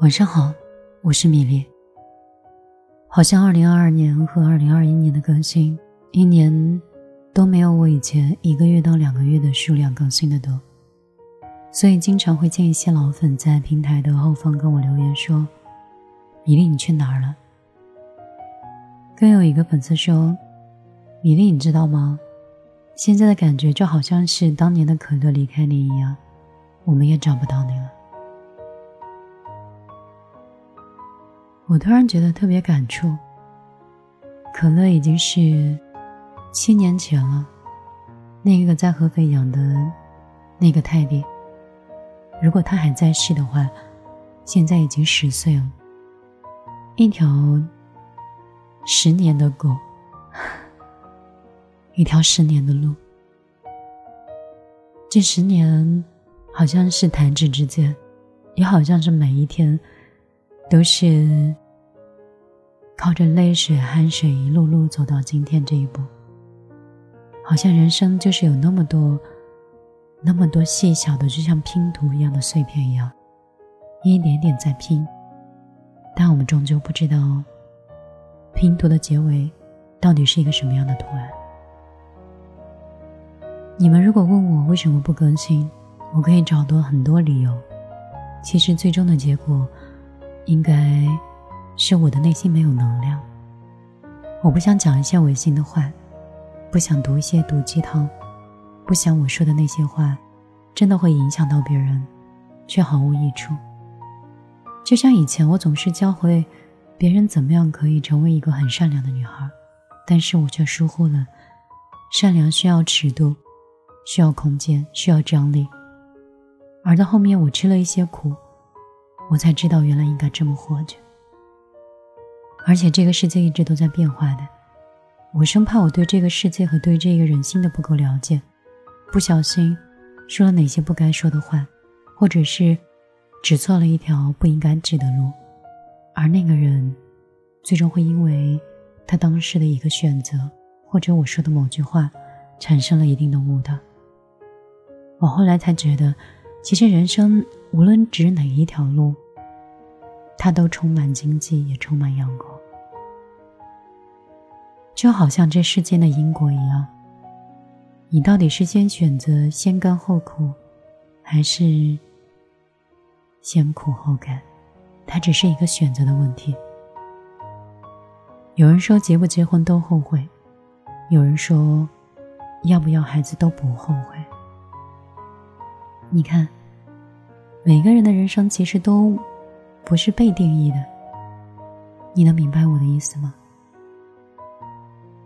晚上好，我是米粒。好像二零二二年和二零二一年的更新，一年都没有我以前一个月到两个月的数量更新的多，所以经常会见一些老粉在平台的后方跟我留言说：“米粒，你去哪儿了？”更有一个粉丝说：“米粒，你知道吗？现在的感觉就好像是当年的可乐离开你一样，我们也找不到你了。”我突然觉得特别感触。可乐已经是七年前了，那个在合肥养的那个泰迪，如果他还在世的话，现在已经十岁了。一条十年的狗，一条十年的路。这十年好像是弹指之间，也好像是每一天。都是靠着泪水、汗水一路路走到今天这一步。好像人生就是有那么多、那么多细小的，就像拼图一样的碎片一样，一点点在拼。但我们终究不知道，拼图的结尾到底是一个什么样的图案。你们如果问我为什么不更新，我可以找到很多理由。其实最终的结果。应该是我的内心没有能量，我不想讲一些违心的话，不想读一些毒鸡汤，不想我说的那些话真的会影响到别人，却毫无益处。就像以前我总是教会别人怎么样可以成为一个很善良的女孩，但是我却疏忽了，善良需要尺度，需要空间，需要张力，而到后面我吃了一些苦。我才知道，原来应该这么活着。而且这个世界一直都在变化的，我生怕我对这个世界和对这个人心的不够了解，不小心说了哪些不该说的话，或者是指错了一条不应该指的路，而那个人最终会因为他当时的一个选择，或者我说的某句话，产生了一定的误导。我后来才觉得。其实人生无论指哪一条路，它都充满荆棘，也充满阳光。就好像这世间的因果一样，你到底是先选择先甘后苦，还是先苦后甘？它只是一个选择的问题。有人说结不结婚都后悔，有人说要不要孩子都不后悔。你看，每个人的人生其实都不是被定义的。你能明白我的意思吗？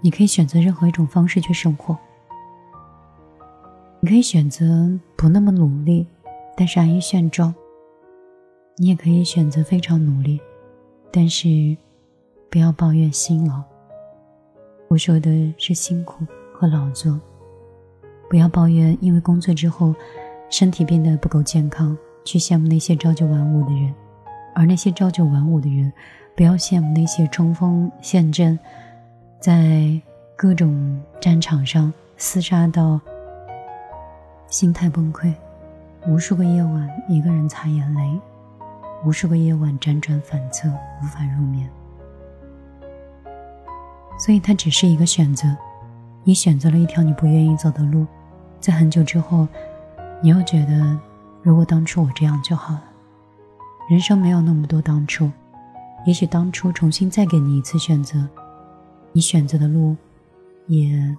你可以选择任何一种方式去生活，你可以选择不那么努力，但是安于现状；你也可以选择非常努力，但是不要抱怨辛劳。我说的是辛苦和劳作，不要抱怨，因为工作之后。身体变得不够健康，去羡慕那些朝九晚五的人；而那些朝九晚五的人，不要羡慕那些冲锋陷阵，在各种战场上厮杀到心态崩溃，无数个夜晚一个人擦眼泪，无数个夜晚辗转反侧无法入眠。所以，它只是一个选择，你选择了一条你不愿意走的路，在很久之后。你又觉得，如果当初我这样就好了。人生没有那么多当初，也许当初重新再给你一次选择，你选择的路也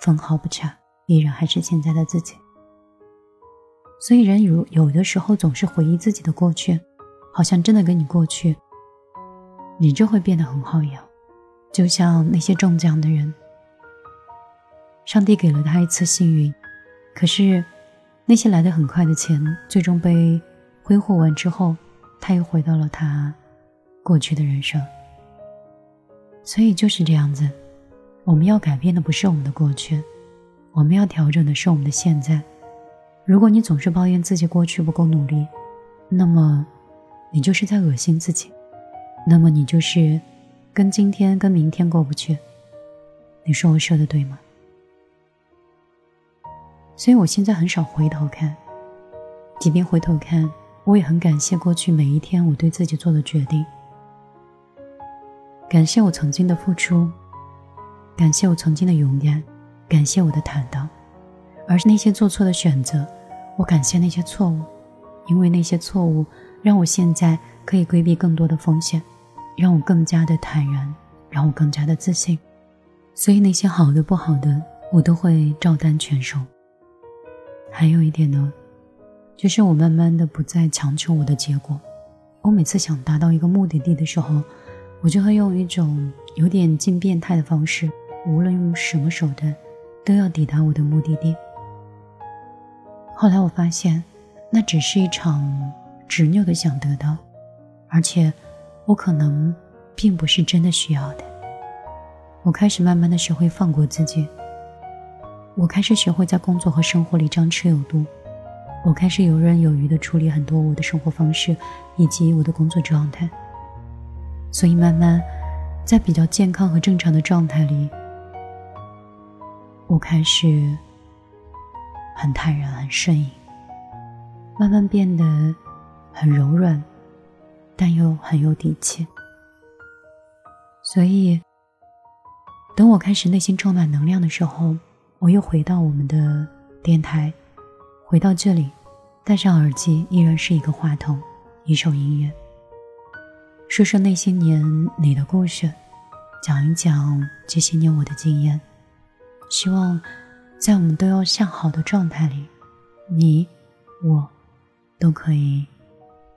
分毫不差，依然还是现在的自己。所以人有有的时候总是回忆自己的过去，好像真的跟你过去，你就会变得很好一样。就像那些中奖的人，上帝给了他一次幸运。可是，那些来的很快的钱，最终被挥霍完之后，他又回到了他过去的人生。所以就是这样子，我们要改变的不是我们的过去，我们要调整的是我们的现在。如果你总是抱怨自己过去不够努力，那么你就是在恶心自己，那么你就是跟今天跟明天过不去。你说我说的对吗？所以我现在很少回头看，即便回头看，我也很感谢过去每一天我对自己做的决定，感谢我曾经的付出，感谢我曾经的勇敢，感谢我的坦荡。而是那些做错的选择，我感谢那些错误，因为那些错误让我现在可以规避更多的风险，让我更加的坦然，让我更加的自信。所以那些好的不好的，我都会照单全收。还有一点呢。就是我慢慢的不再强求我的结果，我每次想达到一个目的地的时候，我就会用一种有点近变态的方式，无论用什么手段，都要抵达我的目的地。后来我发现，那只是一场执拗的想得到，而且我可能并不是真的需要的。我开始慢慢的学会放过自己，我开始学会在工作和生活里张弛有度。我开始游刃有余地处理很多我的生活方式，以及我的工作状态。所以慢慢，在比较健康和正常的状态里，我开始很坦然、很顺应，慢慢变得很柔软，但又很有底气。所以，等我开始内心充满能量的时候，我又回到我们的电台，回到这里。戴上耳机，依然是一个话筒，一首音乐。说说那些年你的故事，讲一讲这些年我的经验。希望在我们都要向好的状态里，你我都可以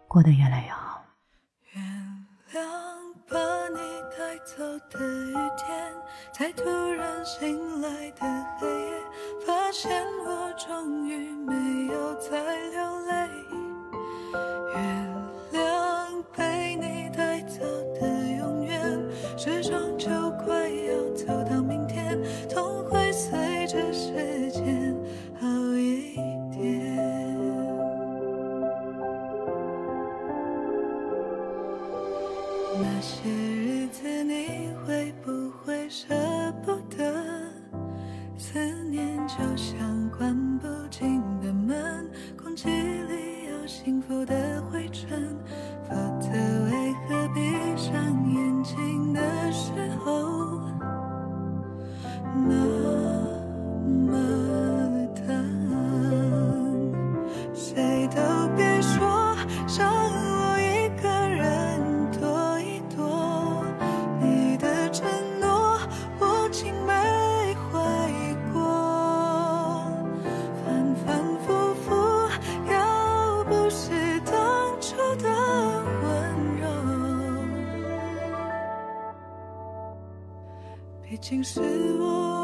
过得越来越好。原谅把你带走的，在突然醒来的黑夜发现我终于没有再流泪原谅被你带走的永远时钟就快要走到明天痛会随着时间好一点那些日子你会不会舍竟是我